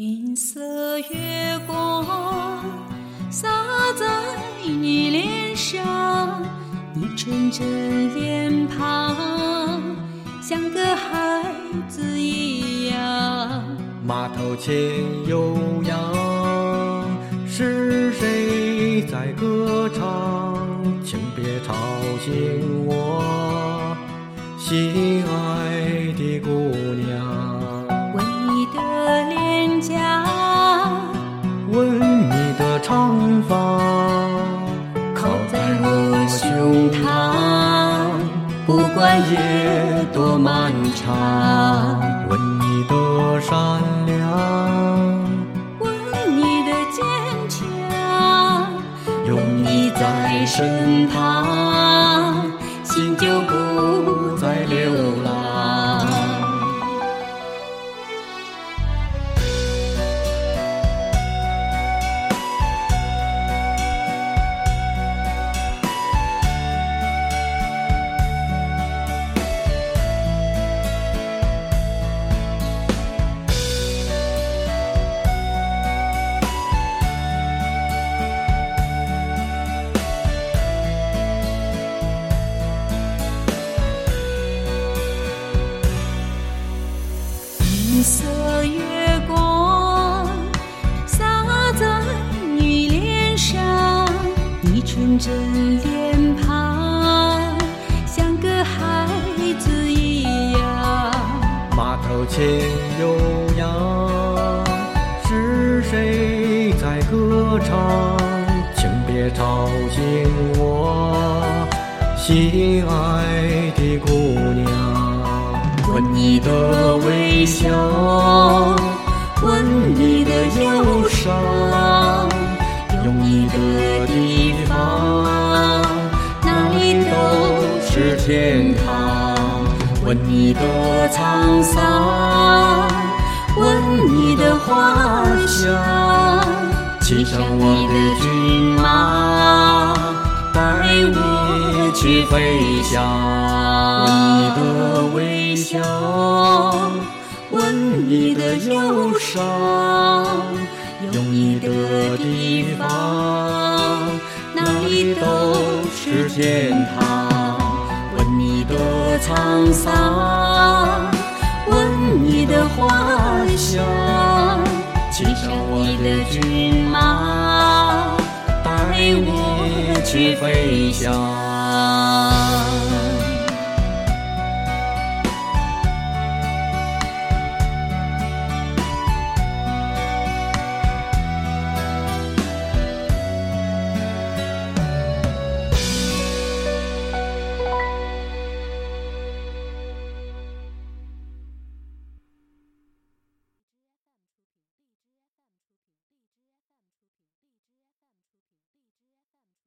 银色月光洒在你脸上，你纯真脸庞像个孩子一样。马头琴悠扬，是谁在歌唱？请别吵醒我心爱的长发，靠在我胸膛，不管夜多漫长。吻你的善良，吻你的坚强，有你在身旁，心就不再流色月光洒在你脸上，你纯真脸庞像个孩子一样。马头琴悠扬，是谁在歌唱？请别吵醒我心爱的姑娘。吻你的微笑，吻你的忧伤，有你的地方，哪里都是天堂。吻你的沧桑，吻你的花香，骑上我的骏马，带我去飞翔。吻你的微笑，吻你的忧伤，有你的地方，哪里都是天堂。问你的沧桑，问你的花香，骑上我的骏马，带我去飞翔。